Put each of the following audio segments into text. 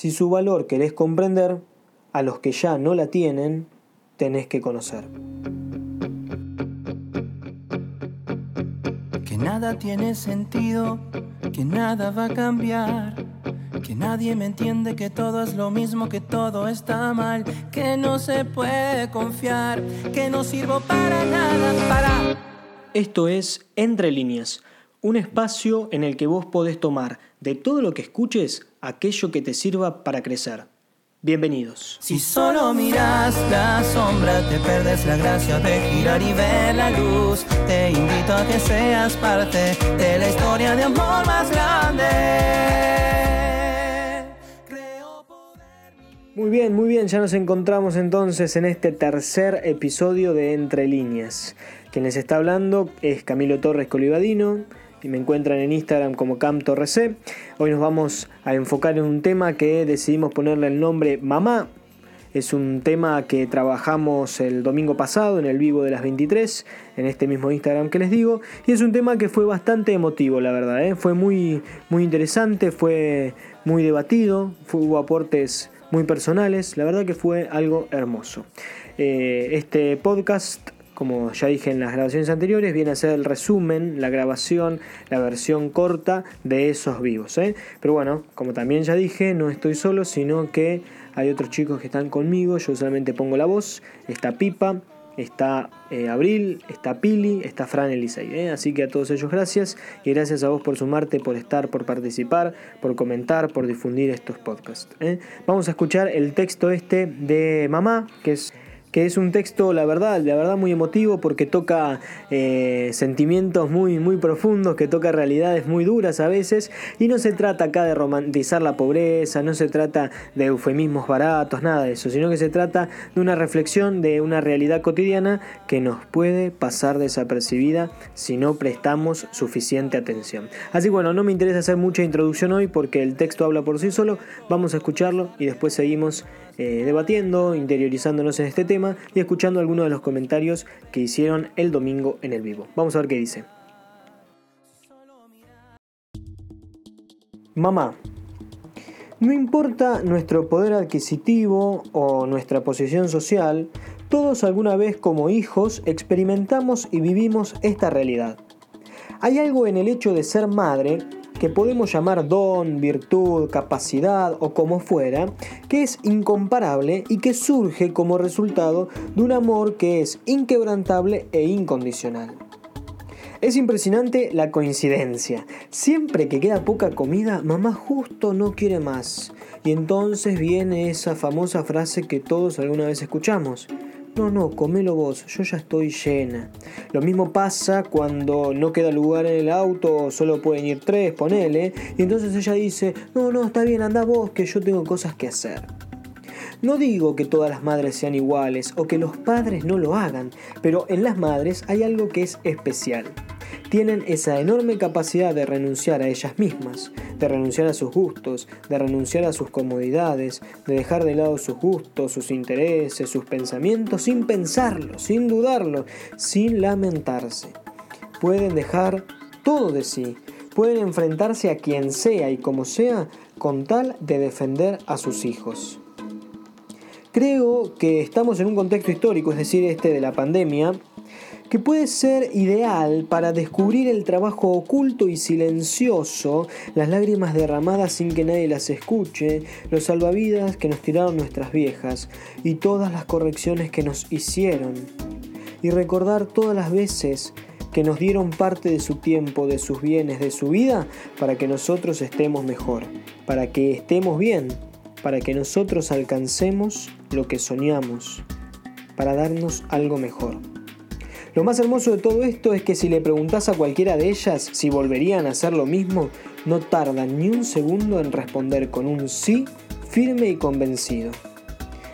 Si su valor querés comprender, a los que ya no la tienen, tenés que conocer. Que nada tiene sentido, que nada va a cambiar, que nadie me entiende, que todo es lo mismo, que todo está mal, que no se puede confiar, que no sirvo para nada, para... Esto es Entre líneas, un espacio en el que vos podés tomar de todo lo que escuches aquello que te sirva para crecer. Bienvenidos. Si solo miras la sombra, te perdes la gracia de girar y ver la luz. Te invito a que seas parte de la historia de amor más grande. Muy bien, muy bien, ya nos encontramos entonces en este tercer episodio de Entre líneas. Quien les está hablando es Camilo Torres Colibadino y me encuentran en Instagram como CamTorrec. Hoy nos vamos a enfocar en un tema que decidimos ponerle el nombre Mamá. Es un tema que trabajamos el domingo pasado en el vivo de las 23, en este mismo Instagram que les digo, y es un tema que fue bastante emotivo, la verdad, ¿eh? fue muy, muy interesante, fue muy debatido, hubo aportes muy personales, la verdad que fue algo hermoso. Eh, este podcast como ya dije en las grabaciones anteriores, viene a ser el resumen, la grabación, la versión corta de esos vivos. ¿eh? Pero bueno, como también ya dije, no estoy solo, sino que hay otros chicos que están conmigo, yo solamente pongo la voz, está Pipa, está eh, Abril, está Pili, está Fran Elisei. ¿eh? Así que a todos ellos gracias y gracias a vos por sumarte, por estar, por participar, por comentar, por difundir estos podcasts. Vamos a escuchar el texto este de Mamá, que es que es un texto, la verdad, la verdad muy emotivo porque toca eh, sentimientos muy, muy profundos, que toca realidades muy duras a veces, y no se trata acá de romantizar la pobreza, no se trata de eufemismos baratos, nada de eso, sino que se trata de una reflexión de una realidad cotidiana que nos puede pasar desapercibida si no prestamos suficiente atención. Así bueno, no me interesa hacer mucha introducción hoy porque el texto habla por sí solo, vamos a escucharlo y después seguimos eh, debatiendo, interiorizándonos en este tema y escuchando algunos de los comentarios que hicieron el domingo en el vivo. Vamos a ver qué dice. Mamá, no importa nuestro poder adquisitivo o nuestra posición social, todos alguna vez como hijos experimentamos y vivimos esta realidad. Hay algo en el hecho de ser madre que podemos llamar don, virtud, capacidad o como fuera, que es incomparable y que surge como resultado de un amor que es inquebrantable e incondicional. Es impresionante la coincidencia. Siempre que queda poca comida, mamá justo no quiere más. Y entonces viene esa famosa frase que todos alguna vez escuchamos. No, no, comelo vos, yo ya estoy llena. Lo mismo pasa cuando no queda lugar en el auto, solo pueden ir tres, ponele. Y entonces ella dice, no, no, está bien, anda vos, que yo tengo cosas que hacer. No digo que todas las madres sean iguales o que los padres no lo hagan, pero en las madres hay algo que es especial tienen esa enorme capacidad de renunciar a ellas mismas, de renunciar a sus gustos, de renunciar a sus comodidades, de dejar de lado sus gustos, sus intereses, sus pensamientos, sin pensarlo, sin dudarlo, sin lamentarse. Pueden dejar todo de sí, pueden enfrentarse a quien sea y como sea con tal de defender a sus hijos. Creo que estamos en un contexto histórico, es decir, este de la pandemia, que puede ser ideal para descubrir el trabajo oculto y silencioso, las lágrimas derramadas sin que nadie las escuche, los salvavidas que nos tiraron nuestras viejas y todas las correcciones que nos hicieron. Y recordar todas las veces que nos dieron parte de su tiempo, de sus bienes, de su vida, para que nosotros estemos mejor, para que estemos bien, para que nosotros alcancemos lo que soñamos, para darnos algo mejor. Lo más hermoso de todo esto es que si le preguntas a cualquiera de ellas si volverían a hacer lo mismo, no tardan ni un segundo en responder con un sí firme y convencido.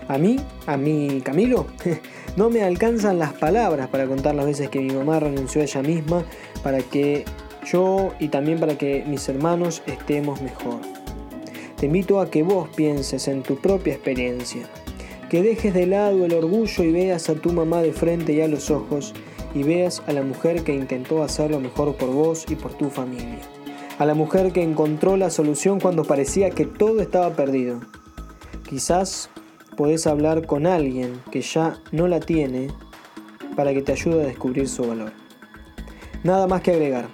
A mí, a mí Camilo, no me alcanzan las palabras para contar las veces que mi mamá renunció a ella misma para que yo y también para que mis hermanos estemos mejor. Te invito a que vos pienses en tu propia experiencia, que dejes de lado el orgullo y veas a tu mamá de frente y a los ojos y veas a la mujer que intentó hacer lo mejor por vos y por tu familia. a la mujer que encontró la solución cuando parecía que todo estaba perdido. Quizás podés hablar con alguien que ya no la tiene para que te ayude a descubrir su valor. Nada más que agregar.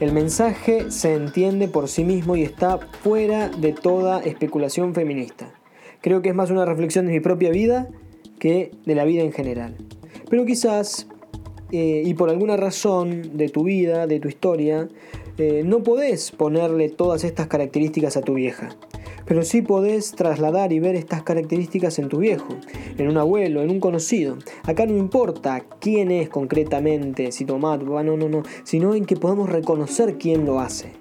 El mensaje se entiende por sí mismo y está fuera de toda especulación feminista. Creo que es más una reflexión de mi propia vida que de la vida en general. Pero quizás, eh, y por alguna razón de tu vida, de tu historia, eh, no podés ponerle todas estas características a tu vieja. Pero sí podés trasladar y ver estas características en tu viejo, en un abuelo, en un conocido. Acá no importa quién es concretamente, si papá, no, no, no, sino en que podamos reconocer quién lo hace.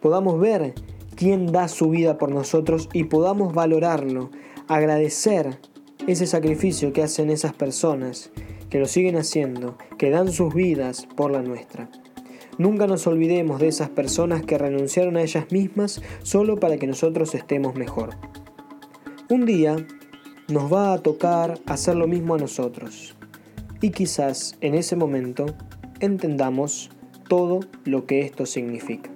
Podamos ver quién da su vida por nosotros y podamos valorarlo, agradecer ese sacrificio que hacen esas personas, que lo siguen haciendo, que dan sus vidas por la nuestra. Nunca nos olvidemos de esas personas que renunciaron a ellas mismas solo para que nosotros estemos mejor. Un día nos va a tocar hacer lo mismo a nosotros. Y quizás en ese momento entendamos todo lo que esto significa.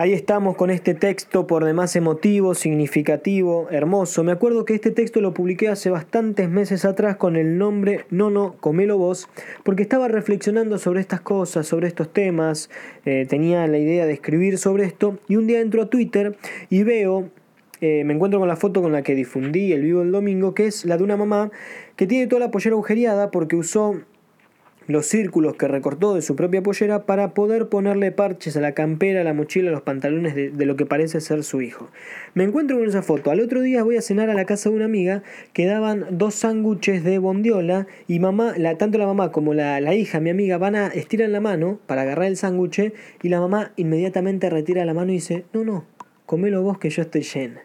Ahí estamos con este texto por demás emotivo, significativo, hermoso. Me acuerdo que este texto lo publiqué hace bastantes meses atrás con el nombre No, no, comelo vos, porque estaba reflexionando sobre estas cosas, sobre estos temas, eh, tenía la idea de escribir sobre esto y un día entro a Twitter y veo, eh, me encuentro con la foto con la que difundí el vivo el domingo, que es la de una mamá que tiene toda la pollera agujereada porque usó los círculos que recortó de su propia pollera para poder ponerle parches a la campera, a la mochila, a los pantalones de, lo que parece ser su hijo. Me encuentro con esa foto. Al otro día voy a cenar a la casa de una amiga que daban dos sándwiches de bondiola y mamá, la, tanto la mamá como la, la hija, mi amiga, van a estirar la mano para agarrar el sándwich y la mamá inmediatamente retira la mano y dice, no, no, comelo vos que yo estoy llena.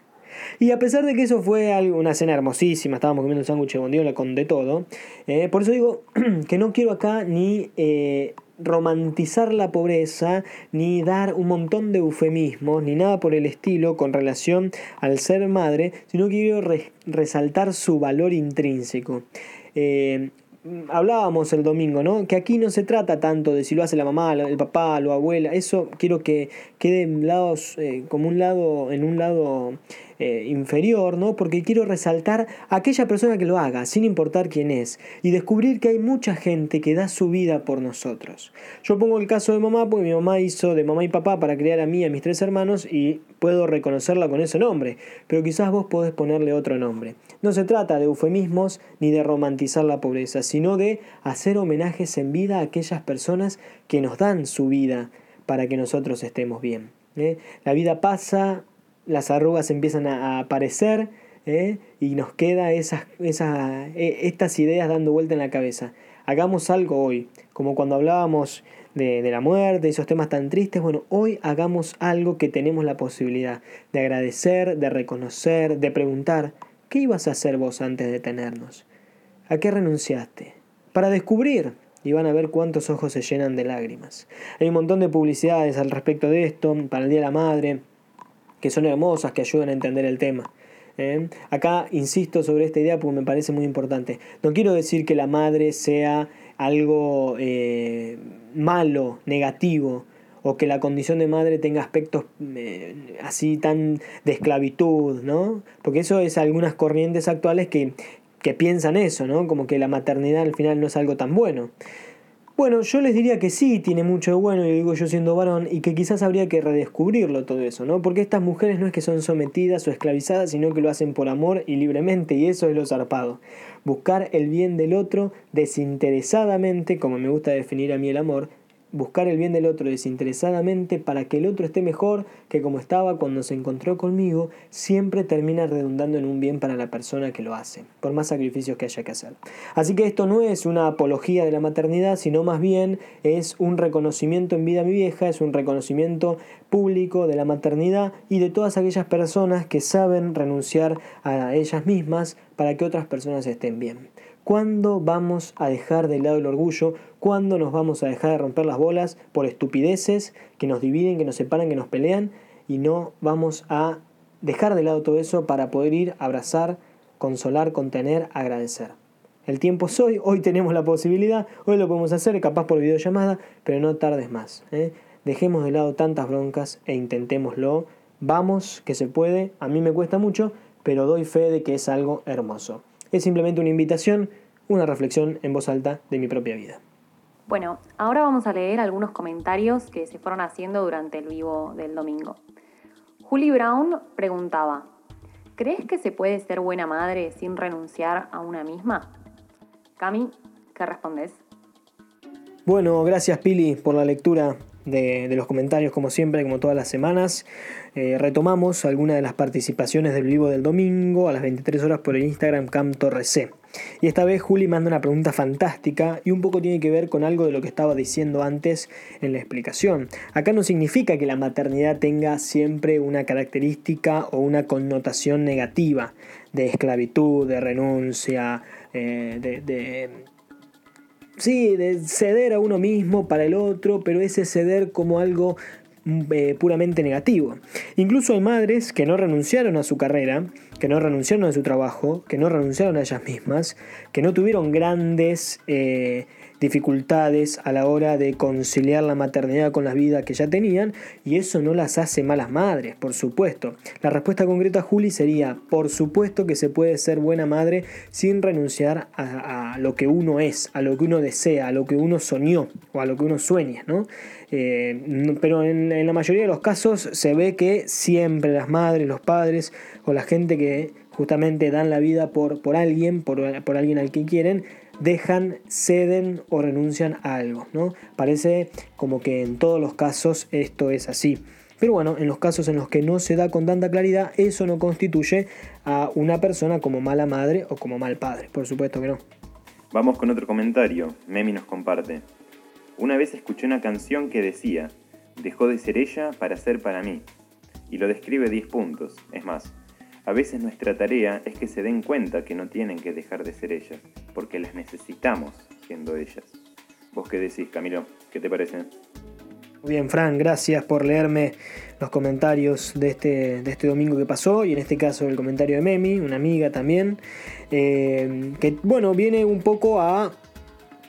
Y a pesar de que eso fue una cena hermosísima, estábamos comiendo sándwich de bondiola con de todo, eh, por eso digo que no quiero acá ni eh, romantizar la pobreza, ni dar un montón de eufemismos, ni nada por el estilo con relación al ser madre, sino que quiero resaltar su valor intrínseco. Eh, hablábamos el domingo, ¿no? Que aquí no se trata tanto de si lo hace la mamá, el papá, la abuela, eso quiero que quede en como un lado, en un lado eh, inferior, ¿no? Porque quiero resaltar a aquella persona que lo haga, sin importar quién es, y descubrir que hay mucha gente que da su vida por nosotros. Yo pongo el caso de mamá, porque mi mamá hizo de mamá y papá para criar a mí y a mis tres hermanos, y puedo reconocerla con ese nombre, pero quizás vos podés ponerle otro nombre. No se trata de eufemismos ni de romantizar la pobreza, sino de hacer homenajes en vida a aquellas personas que nos dan su vida para que nosotros estemos bien. ¿eh? La vida pasa, las arrugas empiezan a aparecer ¿eh? y nos queda esas, esas, e, estas ideas dando vuelta en la cabeza. Hagamos algo hoy, como cuando hablábamos de, de, la muerte, esos temas tan tristes, bueno, hoy hagamos algo que tenemos la posibilidad de agradecer, de reconocer, de preguntar, ¿qué ibas a hacer vos antes de tenernos? ¿A qué renunciaste? Para descubrir, y van a ver cuántos ojos se llenan de lágrimas. Hay un montón de publicidades al respecto de esto, para el Día de la Madre, que son hermosas, que ayudan a entender el tema. ¿eh? Acá insisto sobre esta idea porque me parece muy importante. No quiero decir que la madre sea algo eh, malo, negativo, o que la condición de madre tenga aspectos eh, así tan de esclavitud, ¿no? Porque eso es algunas corrientes actuales que, que piensan eso, ¿no? Como que la maternidad al final no es algo tan bueno. Bueno, yo les diría que sí tiene mucho de bueno, y digo yo siendo varón, y que quizás habría que redescubrirlo todo eso, ¿no? Porque estas mujeres no es que son sometidas o esclavizadas, sino que lo hacen por amor y libremente, y eso es lo zarpado. Buscar el bien del otro desinteresadamente, como me gusta definir a mí el amor, buscar el bien del otro desinteresadamente para que el otro esté mejor que como estaba cuando se encontró conmigo, siempre termina redundando en un bien para la persona que lo hace, por más sacrificios que haya que hacer. Así que esto no es una apología de la maternidad, sino más bien es un reconocimiento en vida mi vieja, es un reconocimiento público de la maternidad y de todas aquellas personas que saben renunciar a ellas mismas para que otras personas estén bien. ¿Cuándo vamos a dejar de lado el orgullo? ¿Cuándo nos vamos a dejar de romper las bolas por estupideces que nos dividen, que nos separan, que nos pelean? Y no vamos a dejar de lado todo eso para poder ir a abrazar, consolar, contener, agradecer. El tiempo es hoy, hoy tenemos la posibilidad, hoy lo podemos hacer, capaz por videollamada, pero no tardes más. ¿eh? Dejemos de lado tantas broncas e intentémoslo. Vamos, que se puede. A mí me cuesta mucho, pero doy fe de que es algo hermoso. Es simplemente una invitación, una reflexión en voz alta de mi propia vida. Bueno, ahora vamos a leer algunos comentarios que se fueron haciendo durante el vivo del domingo. Julie Brown preguntaba, ¿crees que se puede ser buena madre sin renunciar a una misma? Cami, ¿qué respondes? Bueno, gracias Pili por la lectura de, los comentarios como siempre, como todas las semanas. Eh, retomamos algunas de las participaciones del vivo del domingo a las 23 horas por el Instagram Cam C. Y esta vez Juli manda una pregunta fantástica y un poco tiene que ver con algo de lo que estaba diciendo antes en la explicación. Acá no significa que la maternidad tenga siempre una característica o una connotación negativa de esclavitud, de renuncia, eh, de, sí, de ceder a uno mismo para el otro, pero ese ceder como algo mm, eh, puramente negativo. Incluso hay madres que no renunciaron a su carrera, que no renunciaron a su trabajo, que no renunciaron a ellas mismas, que no tuvieron grandes eh, dificultades a la hora de conciliar la maternidad con la vida que ya tenían y eso no las hace malas madres, por supuesto. La respuesta concreta, Juli, sería, por supuesto que se puede ser buena madre sin renunciar a, lo que uno es, a lo que uno desea, a lo que uno soñó o a lo que uno sueña, ¿no? Eh, pero en, la mayoría de los casos se ve que siempre las madres, los padres o la gente que justamente dan la vida por, por alguien, por, por alguien al que quieren, dejan, ceden o renuncian a algo. ¿no? Parece como que en todos los casos esto es así. Pero bueno, en los casos en los que no se da con tanta claridad, eso no constituye a una persona como mala madre o como mal padre. Por supuesto que no. Vamos con otro comentario. Memi nos comparte. Una vez escuché una canción que decía, dejó de ser ella para ser para mí. Y lo describe 10 puntos. Es más, a veces nuestra tarea es que se den cuenta que no tienen que dejar de ser ellas, porque las necesitamos siendo ellas. ¿Vos qué decís, Camilo? ¿Qué te parece? Muy bien, Fran, gracias por leerme los comentarios de este, de este domingo que pasó y en este caso el comentario de Memi, una amiga también, eh, que bueno, viene un poco a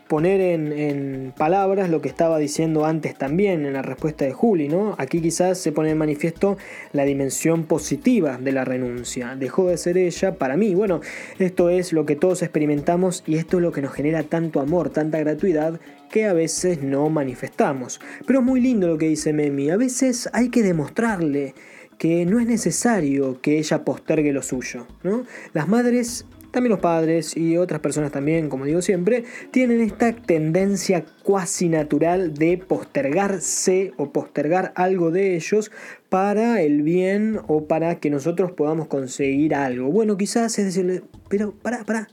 poner en, palabras lo que estaba diciendo antes también en la respuesta de Juli, ¿no? Aquí quizás se pone en manifiesto la dimensión positiva de la renuncia. Dejó de ser ella para mí. Bueno, esto es lo que todos experimentamos y esto es lo que nos genera tanto amor, tanta gratuidad que a veces no manifestamos. Pero es muy lindo lo que dice Memi. A veces hay que demostrarle que no es necesario que ella postergue lo suyo. ¿no? Las madres también los padres y otras personas también, como digo siempre, tienen esta tendencia cuasi natural de postergarse o postergar algo de ellos para el bien o para que nosotros podamos conseguir algo. Bueno, quizás es decirle, pero para, para,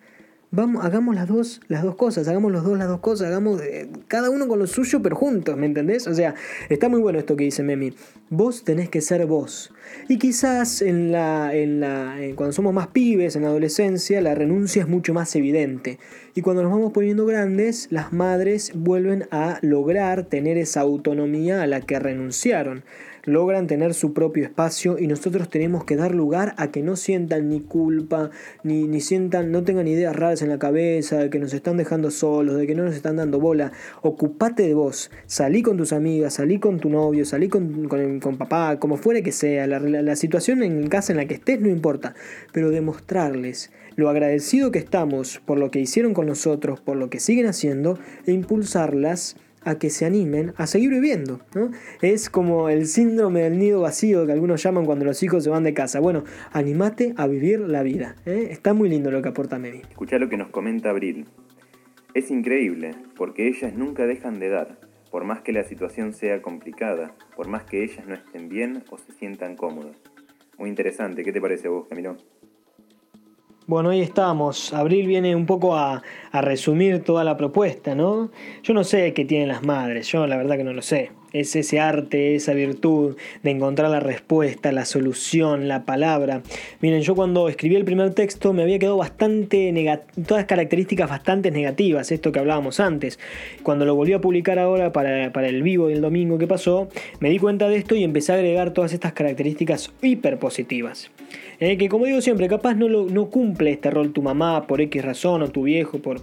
vamos, hagamos las dos, las dos cosas, hagamos los dos las dos cosas, hagamos eh, cada uno con lo suyo, pero juntos, ¿me entendés? O sea, está muy bueno esto que dice Memi. Vos tenés que ser vos. Y quizás en la, en la, cuando somos más pibes, en la adolescencia, la renuncia es mucho más evidente. Y cuando nos vamos poniendo grandes, las madres vuelven a lograr tener esa autonomía a la que renunciaron logran tener su propio espacio y nosotros tenemos que dar lugar a que no sientan ni culpa, ni, ni sientan, no tengan ideas raras en la cabeza, de que nos están dejando solos, de que no nos están dando bola. Ocupate de vos, salí con tus amigas, salí con tu novio, salí con, con, papá, como fuere que sea, la, la situación en casa en la que estés no importa, pero demostrarles lo agradecido que estamos por lo que hicieron con nosotros, por lo que siguen haciendo, e impulsarlas a que se animen a seguir viviendo. ¿no? Es como el síndrome del nido vacío que algunos llaman cuando los hijos se van de casa. Bueno, animate a vivir la vida. ¿eh? Está muy lindo lo que aporta Mary. Escucha lo que nos comenta Abril. Es increíble, porque ellas nunca dejan de dar, por más que la situación sea complicada, por más que ellas no estén bien o se sientan cómodas. Muy interesante, ¿qué te parece a vos, Camilo? Bueno, ahí estamos. Abril viene un poco a, resumir toda la propuesta, ¿no? Yo no sé qué tienen las madres, yo la verdad que no lo sé. es ese arte, esa virtud de encontrar la respuesta, la solución, la palabra. Miren, yo cuando escribí el primer texto me había quedado bastante todas características bastante negativas, esto que hablábamos antes. Cuando lo volví a publicar ahora para, el vivo del domingo que pasó, me di cuenta de esto y empecé a agregar todas estas características hiper positivas. Eh, que como digo siempre, capaz no, lo, no cumple este rol tu mamá por X razón o tu viejo por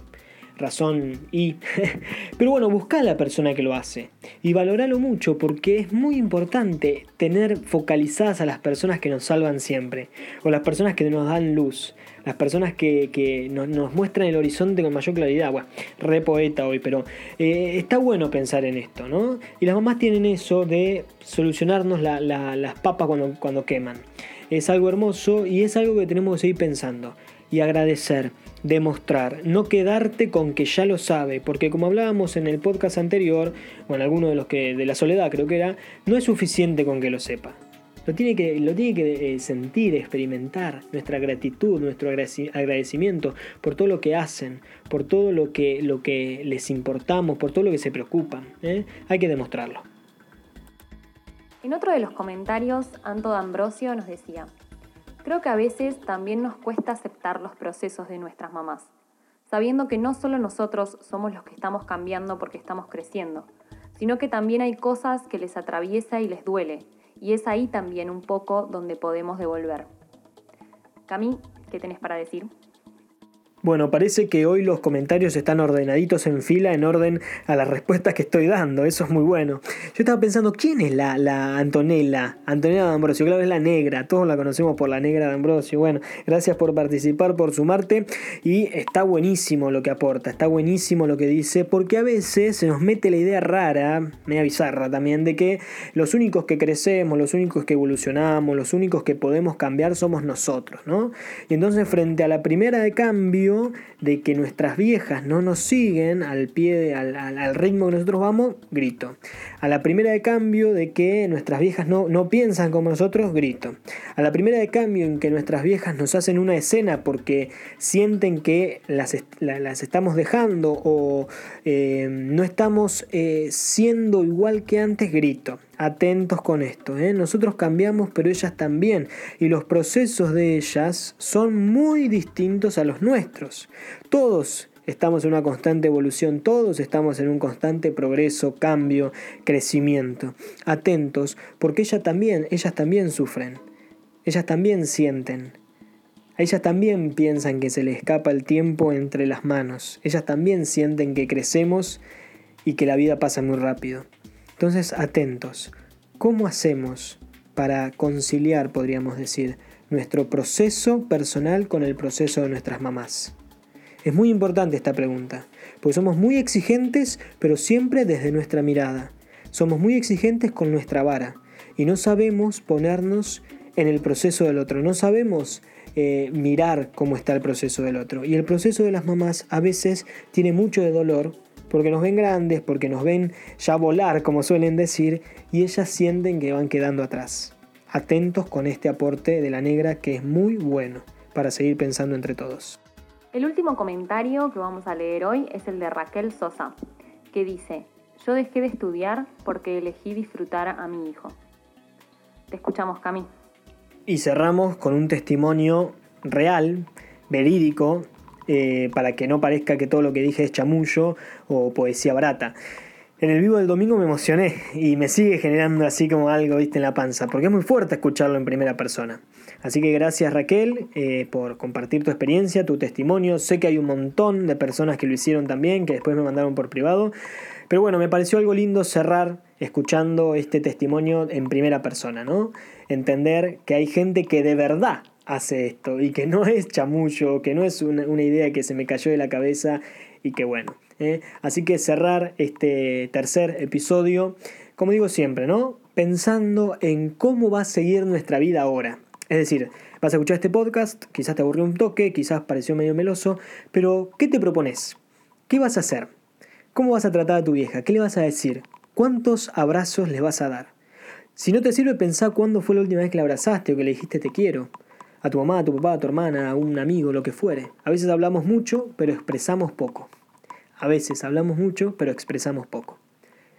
razón y... Pero bueno, busca a la persona que lo hace y valoralo mucho porque es muy importante tener focalizadas a las personas que nos salvan siempre o las personas que nos dan luz. Las personas que, nos, muestran el horizonte con mayor claridad. Bueno, re poeta hoy, pero eh, está bueno pensar en esto, ¿no? Y las mamás tienen eso de solucionarnos las papas cuando, cuando queman. Es algo hermoso y es algo que tenemos que seguir pensando y agradecer demostrar, no quedarte con que ya lo sabe, porque como hablábamos en el podcast anterior, o en alguno de los que de la soledad creo que era, no es suficiente con que lo sepa. Lo tiene que, lo tiene que eh, sentir, experimentar, nuestra gratitud, nuestro agradecimiento por todo lo que hacen, por todo lo que, lo que les importamos, por todo lo que se preocupan. ¿eh? Hay que demostrarlo. En otro de los comentarios, Anto D'Ambrosio nos decía, Creo que a veces también nos cuesta aceptar los procesos de nuestras mamás, sabiendo que no solo nosotros somos los que estamos cambiando porque estamos creciendo, sino que también hay cosas que les atraviesa y les duele, y es ahí también un poco donde podemos devolver. Cami, ¿qué tenés para decir? Bueno, parece que hoy los comentarios están ordenaditos en fila en orden a las respuestas que estoy dando. Eso es muy bueno. Yo estaba pensando, ¿quién es la, la Antonella? Antonella de Ambrosio, claro, es la negra. Todos la conocemos por la negra de Ambrosio. Bueno, gracias por participar, por sumarte. Y está buenísimo lo que aporta, está buenísimo lo que dice, porque a veces se nos mete la idea rara, media bizarra también, de que los únicos que crecemos, los únicos que evolucionamos, los únicos que podemos cambiar somos nosotros, ¿no? Y entonces frente a la primera de cambio, de que nuestras viejas no nos siguen al pie, al, ritmo que nosotros vamos, grito. A la primera de cambio de que nuestras viejas no, no piensan como nosotros, grito. A la primera de cambio en que nuestras viejas nos hacen una escena porque sienten que las, las estamos dejando o eh, no estamos eh, siendo igual que antes, grito atentos con esto. ¿eh? Nosotros cambiamos, pero ellas también. Y los procesos de ellas son muy distintos a los nuestros. Todos estamos en una constante evolución, todos estamos en un constante progreso, cambio, crecimiento. Atentos, porque ellas también, ellas también sufren. Ellas también sienten. Ellas también piensan que se les escapa el tiempo entre las manos. Ellas también sienten que crecemos y que la vida pasa muy rápido. Entonces, atentos. ¿Cómo hacemos para conciliar, podríamos decir, nuestro proceso personal con el proceso de nuestras mamás? Es muy importante esta pregunta, porque somos muy exigentes, pero siempre desde nuestra mirada. Somos muy exigentes con nuestra vara y no sabemos ponernos en el proceso del otro, no sabemos eh, mirar cómo está el proceso del otro. Y el proceso de las mamás a veces tiene mucho de dolor porque nos ven grandes, porque nos ven ya volar, como suelen decir, y ellas sienten que van quedando atrás. Atentos con este aporte de la negra que es muy bueno para seguir pensando entre todos. El último comentario que vamos a leer hoy es el de Raquel Sosa, que dice, yo dejé de estudiar porque elegí disfrutar a mi hijo. Te escuchamos, Cami. Y cerramos con un testimonio real, verídico, eh, para que no parezca que todo lo que dije es chamullo o poesía barata. En el vivo del domingo me emocioné y me sigue generando así como algo, viste, en la panza, porque es muy fuerte escucharlo en primera persona. Así que gracias Raquel eh, por compartir tu experiencia, tu testimonio. Sé que hay un montón de personas que lo hicieron también, que después me mandaron por privado. Pero bueno, me pareció algo lindo cerrar escuchando este testimonio en primera persona, ¿no? Entender que hay gente que de verdad hace esto y que no es chamullo, que no es una, idea que se me cayó de la cabeza y que bueno. ¿eh? Así que cerrar este tercer episodio, como digo siempre, ¿no? Pensando en cómo va a seguir nuestra vida ahora. Es decir, vas a escuchar este podcast, quizás te aburrió un toque, quizás pareció medio meloso, pero ¿qué te propones? ¿Qué vas a hacer? ¿Cómo vas a tratar a tu vieja? ¿Qué le vas a decir? ¿Cuántos abrazos le vas a dar? Si no te sirve, pensar cuándo fue la última vez que la abrazaste o que le dijiste te quiero a tu mamá, a tu papá, a tu hermana, a un amigo, lo que fuere. A veces hablamos mucho, pero expresamos poco. A veces hablamos mucho, pero expresamos poco.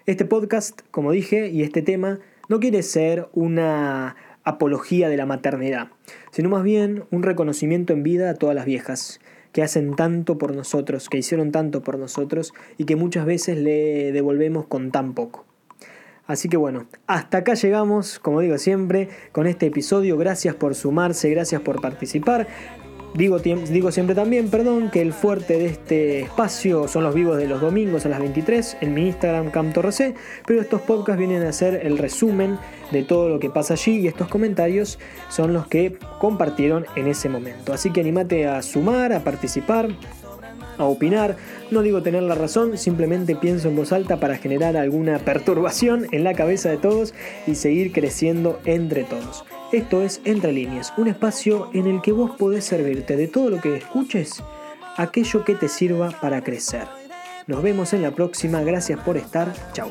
Este podcast, como dije, y este tema no quiere ser una apología de la maternidad, sino más bien un reconocimiento en vida a todas las viejas que hacen tanto por nosotros, que hicieron tanto por nosotros y que muchas veces le devolvemos con tan poco. Así que bueno, hasta acá llegamos, como digo siempre, con este episodio. Gracias por sumarse, gracias por participar. Digo, siempre también, perdón, que el fuerte de este espacio son los vivos de los domingos a las 23 en mi Instagram CamTorrec, pero estos podcasts vienen a ser el resumen de todo lo que pasa allí y estos comentarios son los que compartieron en ese momento. Así que animate a sumar, a participar, a opinar. No digo tener la razón, simplemente pienso en voz alta para generar alguna perturbación en la cabeza de todos y seguir creciendo entre todos. Esto es Entre Líneas, un espacio en el que vos podés servirte de todo lo que escuches, aquello que te sirva para crecer. Nos vemos en la próxima, gracias por estar, chao.